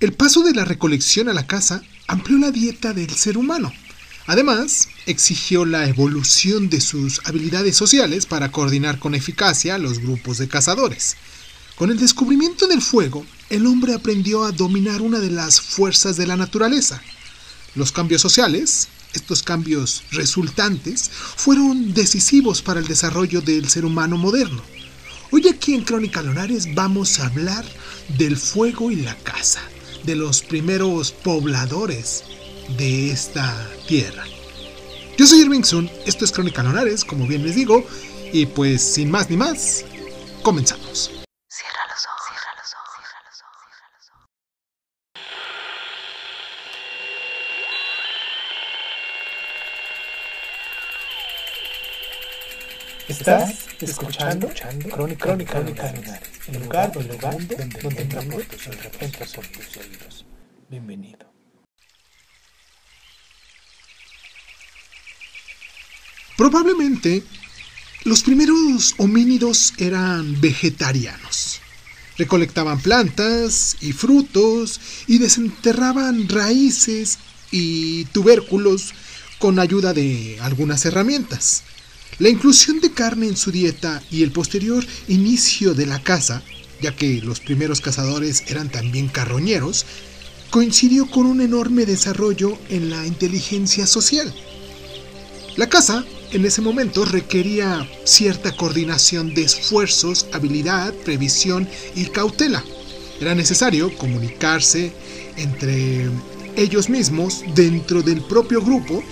El paso de la recolección a la caza amplió la dieta del ser humano. Además, exigió la evolución de sus habilidades sociales para coordinar con eficacia los grupos de cazadores. Con el descubrimiento del fuego, el hombre aprendió a dominar una de las fuerzas de la naturaleza. Los cambios sociales, estos cambios resultantes, fueron decisivos para el desarrollo del ser humano moderno. Hoy aquí en Crónica Lonares vamos a hablar del fuego y la caza de los primeros pobladores de esta tierra. Yo soy Irving Sun, esto es Crónica Lonares, como bien les digo, y pues sin más ni más, comenzamos. Estás escuchando, escuchando Crónica, Crónica, Crónica Lonares, el lugar, el lugar donde, donde, donde, donde entra por tus oídos. Bienvenido. Probablemente los primeros homínidos eran vegetarianos. Recolectaban plantas y frutos y desenterraban raíces y tubérculos con ayuda de algunas herramientas. La inclusión de carne en su dieta y el posterior inicio de la caza, ya que los primeros cazadores eran también carroñeros, coincidió con un enorme desarrollo en la inteligencia social. La caza en ese momento requería cierta coordinación de esfuerzos, habilidad, previsión y cautela. Era necesario comunicarse entre ellos mismos dentro del propio grupo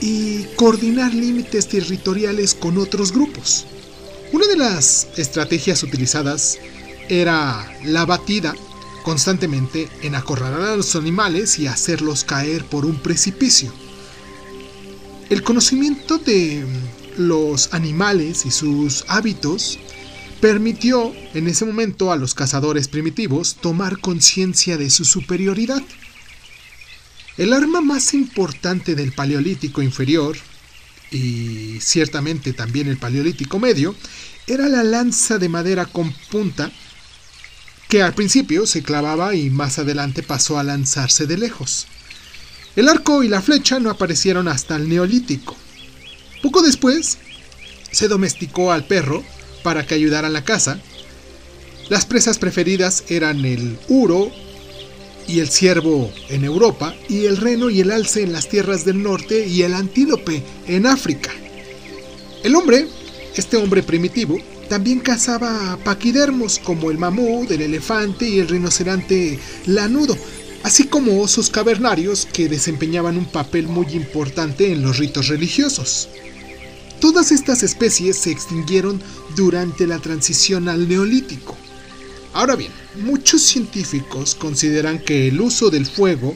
y coordinar límites territoriales con otros grupos. Una de las estrategias utilizadas era la batida constantemente en acorralar a los animales y hacerlos caer por un precipicio. El conocimiento de los animales y sus hábitos permitió en ese momento a los cazadores primitivos tomar conciencia de su superioridad. El arma más importante del Paleolítico inferior, y ciertamente también el Paleolítico medio, era la lanza de madera con punta que al principio se clavaba y más adelante pasó a lanzarse de lejos. El arco y la flecha no aparecieron hasta el neolítico. Poco después, se domesticó al perro para que ayudara en la caza. Las presas preferidas eran el uro y el ciervo en Europa, y el reno y el alce en las tierras del norte, y el antílope en África. El hombre, este hombre primitivo, también cazaba paquidermos como el mamut, el elefante y el rinoceronte lanudo, así como osos cavernarios que desempeñaban un papel muy importante en los ritos religiosos. Todas estas especies se extinguieron durante la transición al neolítico. Ahora bien, muchos científicos consideran que el uso del fuego,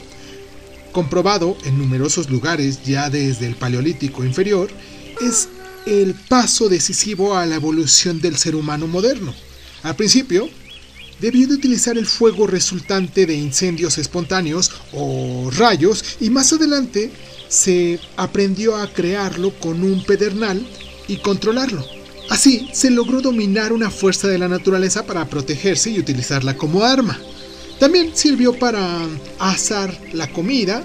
comprobado en numerosos lugares ya desde el Paleolítico inferior, es el paso decisivo a la evolución del ser humano moderno. Al principio, debió de utilizar el fuego resultante de incendios espontáneos o rayos y más adelante se aprendió a crearlo con un pedernal y controlarlo. Así se logró dominar una fuerza de la naturaleza para protegerse y utilizarla como arma. También sirvió para asar la comida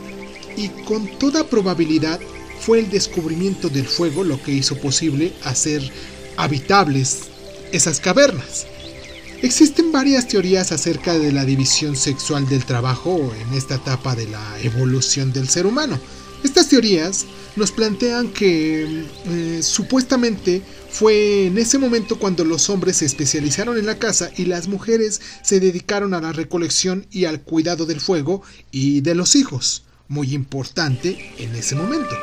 y con toda probabilidad fue el descubrimiento del fuego lo que hizo posible hacer habitables esas cavernas. Existen varias teorías acerca de la división sexual del trabajo en esta etapa de la evolución del ser humano. Estas teorías nos plantean que eh, supuestamente fue en ese momento cuando los hombres se especializaron en la caza y las mujeres se dedicaron a la recolección y al cuidado del fuego y de los hijos, muy importante en ese momento.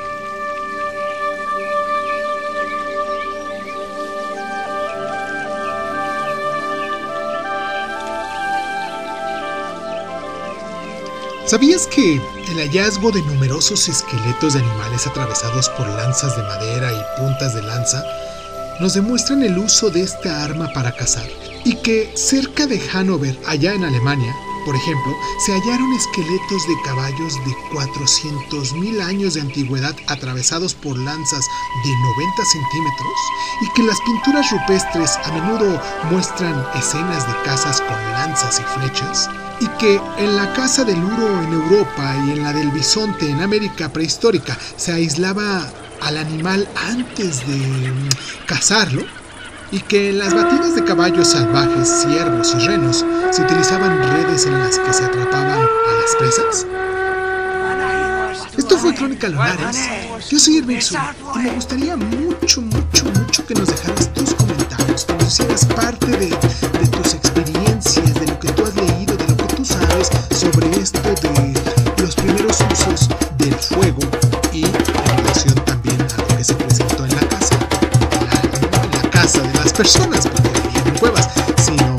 ¿Sabías que el hallazgo de numerosos esqueletos de animales atravesados por lanzas de madera y puntas de lanza nos demuestran el uso de esta arma para cazar? Y que cerca de Hannover, allá en Alemania, Por ejemplo, se hallaron esqueletos de caballos de 400.000 años de antigüedad atravesados por lanzas de 90 centímetros y que las pinturas rupestres a menudo muestran escenas de cazas con lanzas y flechas y que en la caza del uro en Europa y en la del bisonte en América prehistórica se aislaba al animal antes de mm, cazarlo y que en las batidas de caballos salvajes, ciervos y renos se utilizaban redes en las que se atrapaban a las presas? Esto fue Crónica Lunares. Yo soy Irving y me gustaría mucho, mucho, mucho que nos dejaras tus comentarios, que nos hicieras parte de, de tus experiencias, de lo que tú has leído, de lo que tú sabes sobre esto personas, vivían en cuevas, sino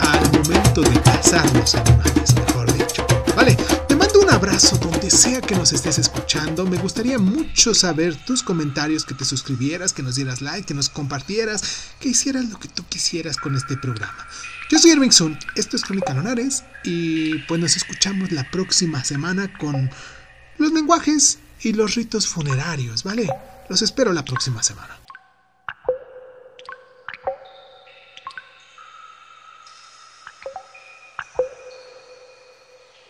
al momento de cazar los animales, mejor dicho. Vale, te mando un abrazo donde sea que nos estés escuchando. Me gustaría mucho saber tus comentarios, que te suscribieras, que nos dieras like, que nos compartieras, que hicieras lo que tú quisieras con este programa. Yo soy Irving Sun, esto es Crónica Lunares y pues nos escuchamos la próxima semana con los lenguajes y los ritos funerarios, ¿vale? Los espero la próxima semana.